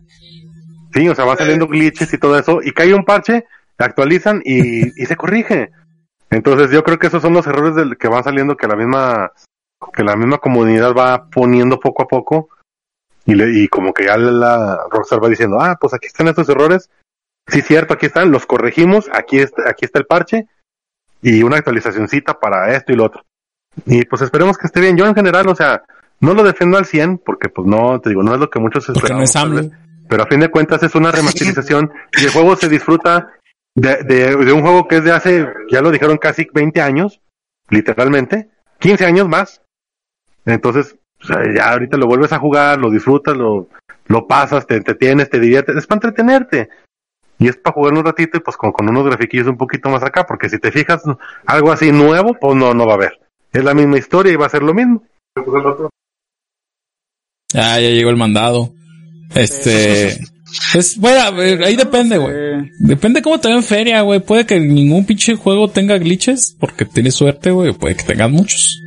Speaker 6: Sí, o sea, van saliendo glitches y todo eso, y cae un parche, actualizan y, y se corrige. Entonces yo creo que esos son los errores del que van saliendo que la misma que la misma comunidad va poniendo poco a poco y, le, y como que ya la Rockstar va diciendo, ah, pues aquí están estos errores, sí cierto, aquí están, los corregimos, aquí está, aquí está el parche y una actualizacioncita para esto y lo otro. Y pues esperemos que esté bien. Yo en general, o sea, no lo defiendo al 100 porque pues no, te digo, no es lo que muchos
Speaker 2: Porque no
Speaker 6: esperamos.
Speaker 2: es
Speaker 6: tal vez
Speaker 2: AMLO.
Speaker 6: pero a fin de cuentas es una remasterización y el juego se disfruta de, de, de un juego que es de hace, ya lo dijeron, casi 20 años, literalmente, 15 años más. Entonces, o sea, ya ahorita lo vuelves a jugar, lo disfrutas, lo, lo pasas, te entretienes, te diviertes, es para entretenerte. Y es para jugar un ratito y pues con, con unos grafiquillos un poquito más acá, porque si te fijas algo así nuevo, pues no, no va a haber. Es la misma historia y va a ser lo mismo.
Speaker 2: Ah, ya llegó el mandado. Este. Es, bueno, ahí depende, güey. Depende cómo te va en feria, güey. Puede que ningún pinche juego tenga glitches, porque tienes suerte, güey. Puede que tengas muchos.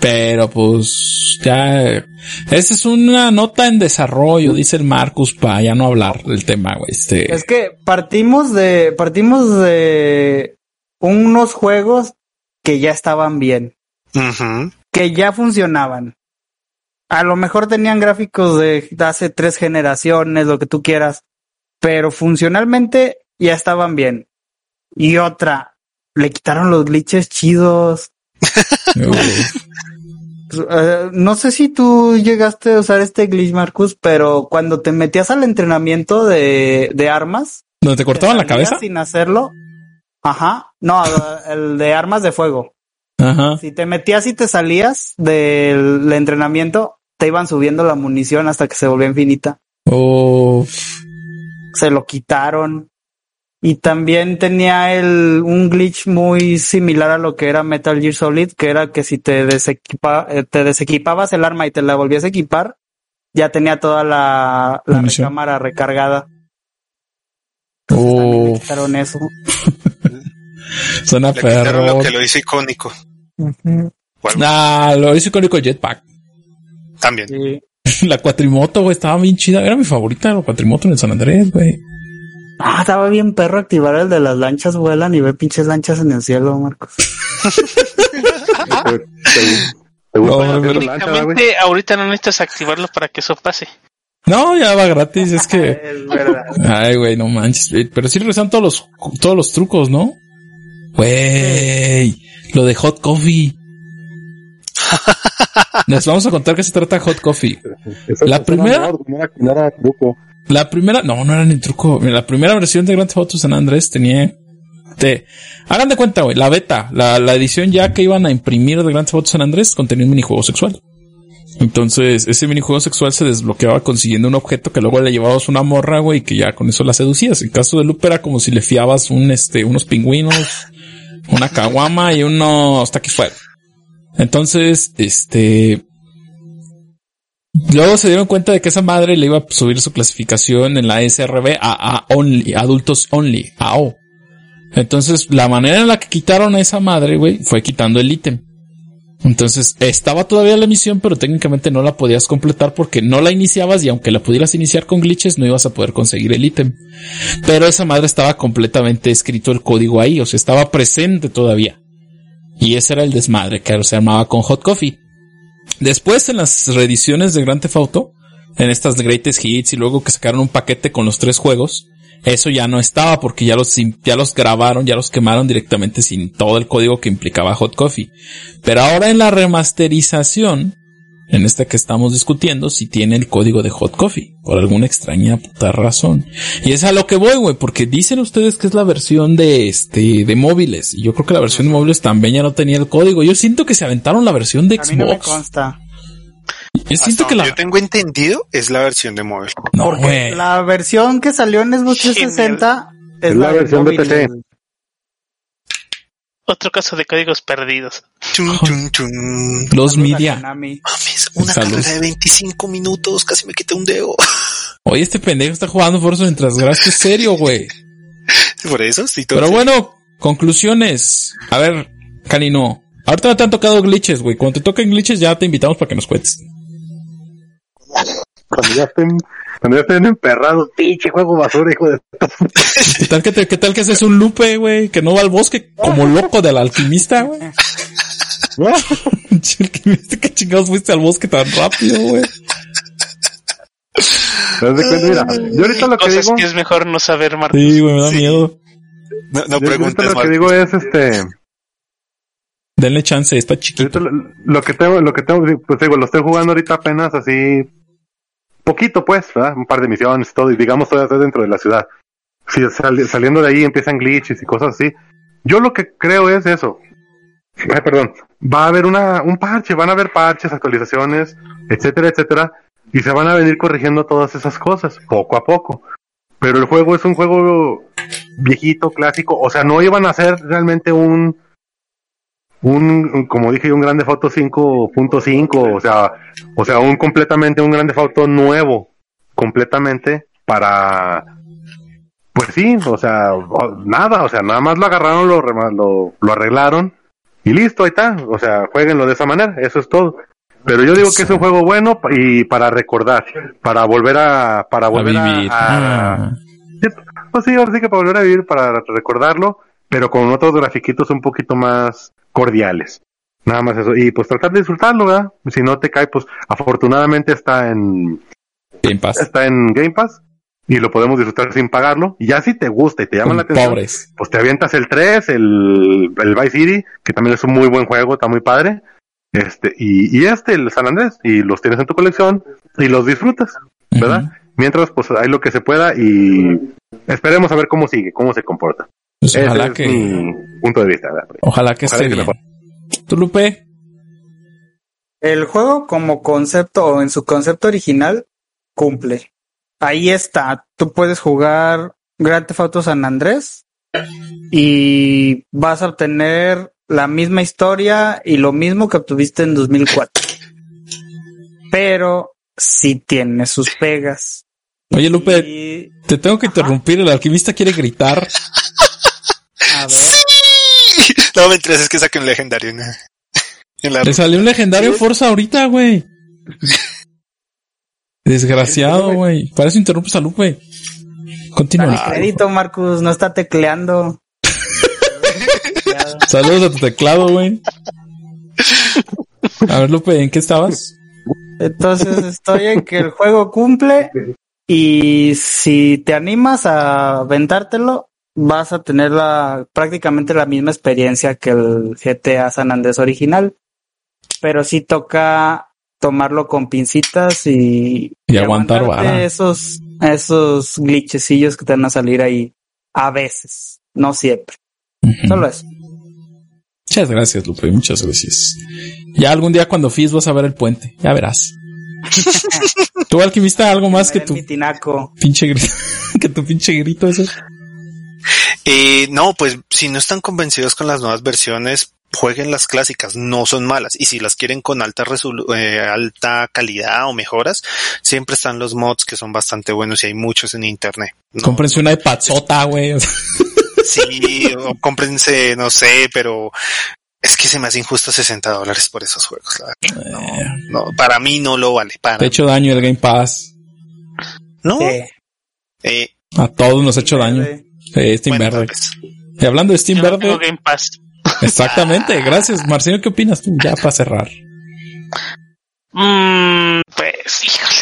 Speaker 2: Pero pues ya. Esa es una nota en desarrollo, dice el Marcus, para ya no hablar del tema, güey. Este.
Speaker 5: Es que partimos de, partimos de unos juegos que ya estaban bien, que ya funcionaban. A lo mejor tenían gráficos de hace tres generaciones, lo que tú quieras, pero funcionalmente ya estaban bien. Y otra, le quitaron los glitches chidos.
Speaker 2: Uf.
Speaker 5: Eh, no sé si tú llegaste a usar este glitch, Marcus, pero cuando te metías al entrenamiento de, de armas,
Speaker 2: ¿Donde te cortaban la
Speaker 5: te
Speaker 2: cabeza?
Speaker 5: Sin hacerlo. Ajá. No, el de armas de fuego.
Speaker 2: Ajá.
Speaker 5: Si te metías y te salías del entrenamiento, te iban subiendo la munición hasta que se volvió infinita.
Speaker 2: Uf.
Speaker 5: Se lo quitaron. Y también tenía el, un glitch muy similar a lo que era Metal Gear Solid, que era que si te, desequipa, eh, te desequipabas el arma y te la volvías a equipar, ya tenía toda la, la
Speaker 2: Munición.
Speaker 5: recámara recargada. Le
Speaker 2: Uf.
Speaker 5: quitaron eso.
Speaker 2: Suena
Speaker 4: Le quitaron
Speaker 2: perro.
Speaker 4: lo que lo hizo icónico. Bueno,
Speaker 2: Ah, lo hizo icónico Jetpack.
Speaker 4: También.
Speaker 5: Sí.
Speaker 2: La cuatrimoto, güey, estaba bien chida. Era mi favorita, la cuatrimoto en el San Andrés, güey.
Speaker 5: Ah, estaba bien perro activar el de las lanchas vuelan y ver pinches lanchas en el cielo, Marcos.
Speaker 6: ¿Te, te- te gusta
Speaker 2: No, pero-
Speaker 6: lancha,
Speaker 3: ahorita no necesitas activarlo para que eso pase.
Speaker 2: No, ya va gratis, es que.
Speaker 5: Es verdad.
Speaker 2: Ay, güey, no manches. Eh, Pero sí regresan todos los, todos los trucos, ¿no? Güey, lo de Hot Coffee. Les vamos a contar qué se trata Hot Coffee. La primera-
Speaker 6: no era, truco.
Speaker 2: La primera, no, no era ni truco. La primera versión de Grand Theft Auto San Andrés tenía, te, hagan de cuenta, güey, la beta, la, la edición ya que iban a imprimir de Grand Theft Auto San Andrés contenía un minijuego sexual. Entonces, ese minijuego sexual se desbloqueaba consiguiendo un objeto que luego le llevabas una morra, güey, que ya con eso la seducías. En caso de Loop era como si le fiabas un, este, unos pingüinos, una caguama y unos taquis fuera. Entonces, este, Luego se dieron cuenta de que esa madre le iba a subir su clasificación en la SRB a, a only, adultos only, AO. Entonces, la manera en la que quitaron a esa madre, güey, fue quitando el ítem. Entonces, estaba todavía la misión, pero técnicamente no la podías completar porque no la iniciabas y aunque la pudieras iniciar con glitches, no ibas a poder conseguir el ítem. Pero esa madre estaba completamente escrito el código ahí, o sea, estaba presente todavía. Y ese era el desmadre que se armaba con Hot Coffee. Después, en las reediciones de Grand Theft Auto, en estas Greatest Hits y luego que sacaron un paquete con los tres juegos, eso ya no estaba porque ya los, ya los grabaron, ya los quemaron directamente sin todo el código que implicaba Hot Coffee. Pero ahora en la remasterización, en esta que estamos discutiendo, si tiene el código de Hot Coffee, por alguna extraña puta razón. Y es a lo que voy, güey, porque dicen ustedes que es la versión de este, de móviles. Y yo creo que la versión de móviles también ya no tenía el código. Yo siento que se aventaron la versión de
Speaker 5: A
Speaker 2: Xbox.
Speaker 5: mí no me consta.
Speaker 2: Yo siento
Speaker 4: Hasta
Speaker 2: que la,
Speaker 4: Yo tengo entendido es la versión de móvil.
Speaker 2: no,
Speaker 5: Porque
Speaker 2: güey.
Speaker 5: la versión que salió en Xbox 360 es,
Speaker 6: Es la
Speaker 5: de
Speaker 6: versión de
Speaker 5: móviles,
Speaker 6: PC.
Speaker 3: Otro caso de códigos perdidos.
Speaker 4: Chun, chun, chun.
Speaker 2: Los media.
Speaker 4: Mames, una
Speaker 2: Salud.
Speaker 4: carrera de 25 minutos, casi me quité un dedo.
Speaker 2: Oye, este pendejo está jugando Forza mientras grasa es serio, güey.
Speaker 4: Por eso, sí, todo
Speaker 2: Pero bueno, conclusiones. A ver, Canino. Ahorita no te han tocado glitches, güey. Cuando te toquen glitches ya te invitamos para que nos cuentes.
Speaker 6: Cuando ya estén, cuando ya estén emperrados, pinche juego basura, hijo de...
Speaker 2: ¿Qué tal que, te- qué tal que haces un lupe, güey? Que no va al bosque como loco del alquimista, güey. Alquimista, ¿Qué chingados fuiste al bosque tan rápido, güey?
Speaker 6: Yo ahorita lo que
Speaker 3: Cosas
Speaker 6: digo,
Speaker 3: que es mejor no saber, Marcos.
Speaker 2: Sí, güey, me da
Speaker 4: Sí.
Speaker 2: miedo.
Speaker 4: No, no
Speaker 6: yo ahorita
Speaker 4: preguntes,
Speaker 6: lo que digo es este,
Speaker 2: Denle chance, está chiquito.
Speaker 6: lo, lo que tengo, lo que tengo, pues digo, lo estoy jugando ahorita apenas así, poquito pues. Un par de misiones todo, y digamos estoy dentro de la ciudad. Si sali- saliendo de ahí empiezan glitches y cosas así. Yo lo que creo es eso. Ay, perdón. Va a haber una, un parche, van a haber parches, actualizaciones, etcétera, etcétera, y se van a venir corrigiendo todas esas cosas, poco a poco. Pero el juego es un juego viejito, clásico, o sea, no iban a hacer realmente un, un, como dije, un Grande Foto 5.5, o sea, o sea, un completamente un Grande Foto nuevo, completamente para, pues sí, o sea, nada, o sea, nada más lo agarraron, lo, lo, lo arreglaron y listo, ahí está, o sea, jueguenlo de esa manera, eso es todo. Pero yo digo que es un juego bueno y para recordar, para volver a, para volver a-
Speaker 2: vivir.
Speaker 6: a,
Speaker 2: Ah.
Speaker 6: pues sí, ahora sí que para volver a vivir, para recordarlo, pero con otros grafiquitos un poquito más cordiales. Nada más eso. Y pues tratar de disfrutarlo, ¿verdad? Si no te cae, pues afortunadamente está en,
Speaker 2: Game Pass.
Speaker 6: está en Game Pass y lo podemos disfrutar sin pagarlo. Y ya si te gusta y te llama la atención,
Speaker 2: Pobres.
Speaker 6: pues te avientas el 3, el, el Vice City, que también es un muy buen juego, está muy padre. Este, y, y este, el San Andrés, y los tienes en tu colección y los disfrutas, ¿verdad? Mientras, pues hay lo que se pueda y esperemos a ver cómo sigue, cómo se comporta.
Speaker 2: Pues ojalá
Speaker 6: es
Speaker 2: que,
Speaker 6: mi punto de vista. ¿verdad?
Speaker 2: ojalá que
Speaker 6: ojalá
Speaker 2: esté
Speaker 6: que
Speaker 2: bien. ¿Tú, Lupe?
Speaker 5: El juego como concepto o en su concepto original cumple. Ahí está. Tú puedes jugar Grand Theft Auto San Andrés y vas a obtener la misma historia y lo mismo que obtuviste en 2004. Pero sí tiene sus pegas.
Speaker 2: Oye, Lupe,
Speaker 5: Y,
Speaker 2: te tengo que interrumpir. El alquimista quiere gritar.
Speaker 5: A ver,
Speaker 4: No, me interesa es que saque un legendario. ¿no? En la...
Speaker 2: Le salió un legendario Forza ahorita, güey. Desgraciado, güey. Para eso interrumpes a Lupe. Continúa.
Speaker 5: dale crédito, Marcus, no está tecleando.
Speaker 2: Saludos a tu teclado, güey. A ver, Lupe, ¿en qué estabas?
Speaker 5: Entonces estoy en que el juego cumple y si te animas a aventártelo, vas a tener la, prácticamente la misma experiencia que el GTA San Andrés original. Pero sí toca tomarlo con pincitas y,
Speaker 2: Y aguantar vara.
Speaker 5: esos, esos glitchecillos que te van a salir ahí a veces, no siempre. Solo eso.
Speaker 2: Muchas gracias, Lupe. Muchas gracias. Ya algún día cuando Fis vas a ver el puente. Ya verás. ¿Tú, alquimista, algo más que tu
Speaker 5: tinaco.
Speaker 2: pinche grito? que tu pinche grito ese.
Speaker 4: Eh, no, pues si no están convencidos con las nuevas versiones, jueguen las clásicas, no son malas. Y si las quieren con alta resolu eh, alta calidad o mejoras, siempre están los mods que son bastante buenos y hay muchos en internet. No,
Speaker 2: Cómprense una iPad sota, güey.
Speaker 4: Sí, o cómprense, no sé, pero es que se me hace injusto 60 dólares por esos juegos. la verdad. No, no, para mí no lo vale. Para
Speaker 2: Te ha hecho daño el Game Pass.
Speaker 4: no.
Speaker 5: Sí.
Speaker 4: Eh,
Speaker 2: A todos nos ha hecho daño. Sí, Steam
Speaker 4: bueno,
Speaker 2: Verde.
Speaker 4: vez.
Speaker 2: Y hablando de Steam
Speaker 3: Yo no tengo
Speaker 2: Verde,
Speaker 3: Game Pass.
Speaker 2: exactamente. Gracias, Marcelo. ¿Qué opinas tú? Ya para cerrar.
Speaker 3: Mm, pues, híjole.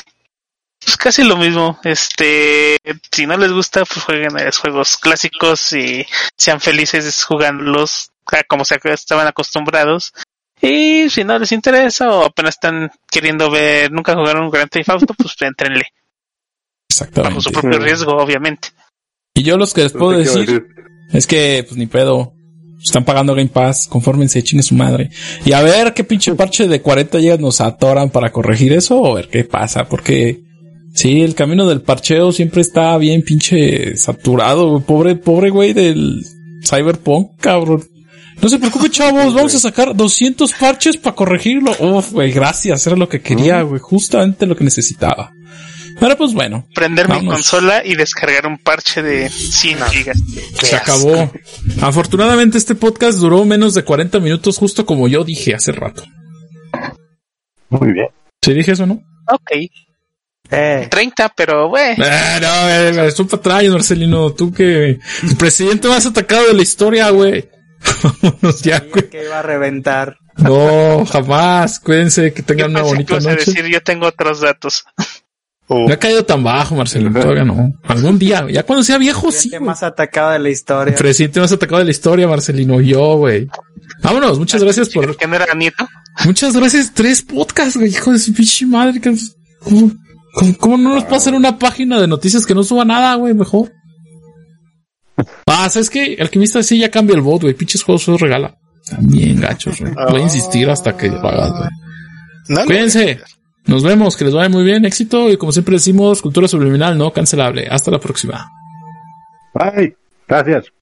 Speaker 3: Pues casi lo mismo. Este, si no les gusta, pues jueguen a los juegos clásicos y sean felices jugándolos como se estaban acostumbrados. Y si no les interesa o apenas están queriendo ver, nunca jugaron un Grand Theft Auto, pues entrenle. Bajo su
Speaker 2: Exactamente.
Speaker 3: propio riesgo, obviamente.
Speaker 2: Y yo los que les puedo
Speaker 6: No
Speaker 2: decir es que, pues ni pedo. Están pagando Game Pass, confórmense, chingue su madre. Y a ver qué pinche parche de 40 gigas nos atoran para corregir eso o ver qué pasa, porque sí, el camino del parcheo siempre está bien pinche saturado. Pobre, pobre güey del Cyberpunk, cabrón. No se preocupe, chavos, vamos a sacar 200 parches para corregirlo. Uf, güey, gracias, era lo que quería, güey, justamente lo que necesitaba. Pero pues bueno,
Speaker 3: Prender mi consola y descargar un parche de 100 gigas.
Speaker 2: Se acabó. Afortunadamente este podcast duró menos de 40 minutos, justo como yo dije hace rato.
Speaker 6: Muy bien.
Speaker 2: ¿Sí dije eso, no?
Speaker 3: Ok,
Speaker 5: Eh,
Speaker 3: 30, pero bueno.
Speaker 2: Ah, no, eh, es un patraño, Marcelino. Tú que... El presidente más atacado de la historia, güey. Vámonos ya, güey.
Speaker 5: que iba a reventar.
Speaker 2: No, jamás. Cuídense, que
Speaker 3: Yo
Speaker 2: tengan una bonita noche.
Speaker 3: decir, yo tengo otros datos.
Speaker 4: Oh,
Speaker 2: No ha caído tan bajo, Marcelino. Todavía no. Algún día, ya cuando sea viejo, sí.
Speaker 5: Gente
Speaker 2: güey.
Speaker 5: más atacado de la historia.
Speaker 2: El presidente más atacado de la historia, Marcelino. Yo, güey. Vámonos. Muchas gracias por...
Speaker 3: ¿Que no era nieto?
Speaker 2: Muchas gracias. Tres podcasts, güey. Hijo de su pinche madre. que- ¿Cómo, cómo, cómo no nos hacer una página de noticias que no suba nada, güey? Mejor. Ah, ¿sabes qué? Alquimista sí ya cambia el bot, güey. Pinches juegos se los regala. También gachos, güey. Voy a insistir hasta que lo hagas, güey.
Speaker 4: no
Speaker 2: Cuídense. Nos vemos. Que les vaya muy bien. Éxito. Y como siempre decimos, cultura subliminal no cancelable. Hasta la próxima.
Speaker 6: Bye. Gracias.